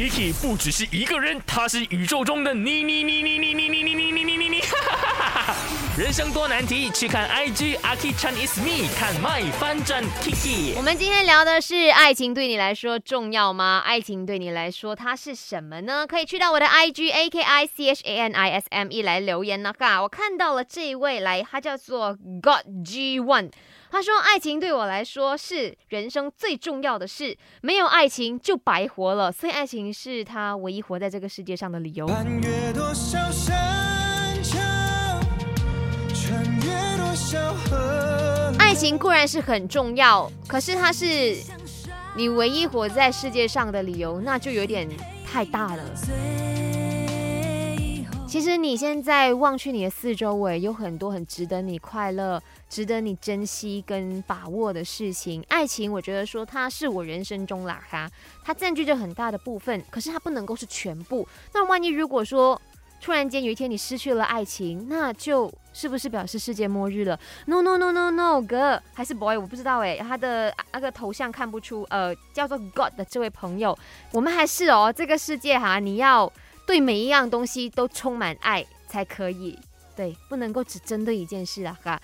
Kiki 不只是一个人，他是宇宙中的你你你你你你你你你，人生多难题，去看 IG Aki Chan is me，看 My 翻转 Kiki。我们今天聊的是爱情对你来说重要吗？爱情对你来说它是什么呢？可以去到我的 IG A K I C H A N I S M E 来留言呢。嘎，我看到了这一位来，他叫做 God G One。他说：“爱情对我来说是人生最重要的事，没有爱情就白活了，所以爱情是他唯一活在这个世界上的理由。”爱情固然是很重要，可是它是你唯一活在世界上的理由，那就有点太大了。其实你现在望去你的四周围，有很多很值得你快乐、值得你珍惜跟把握的事情。爱情，我觉得说它是我人生中啦哈，它占据着很大的部分，可是它不能够是全部。那万一如果说突然间有一天你失去了爱情，那就是不是表示世界末日了？No No No No No，哥还是 boy，我不知道哎，他的那个头像看不出，呃，叫做 God 的这位朋友，我们还是哦，这个世界哈，你要。对每一样东西都充满爱才可以，对，不能够只针对一件事啊，哈。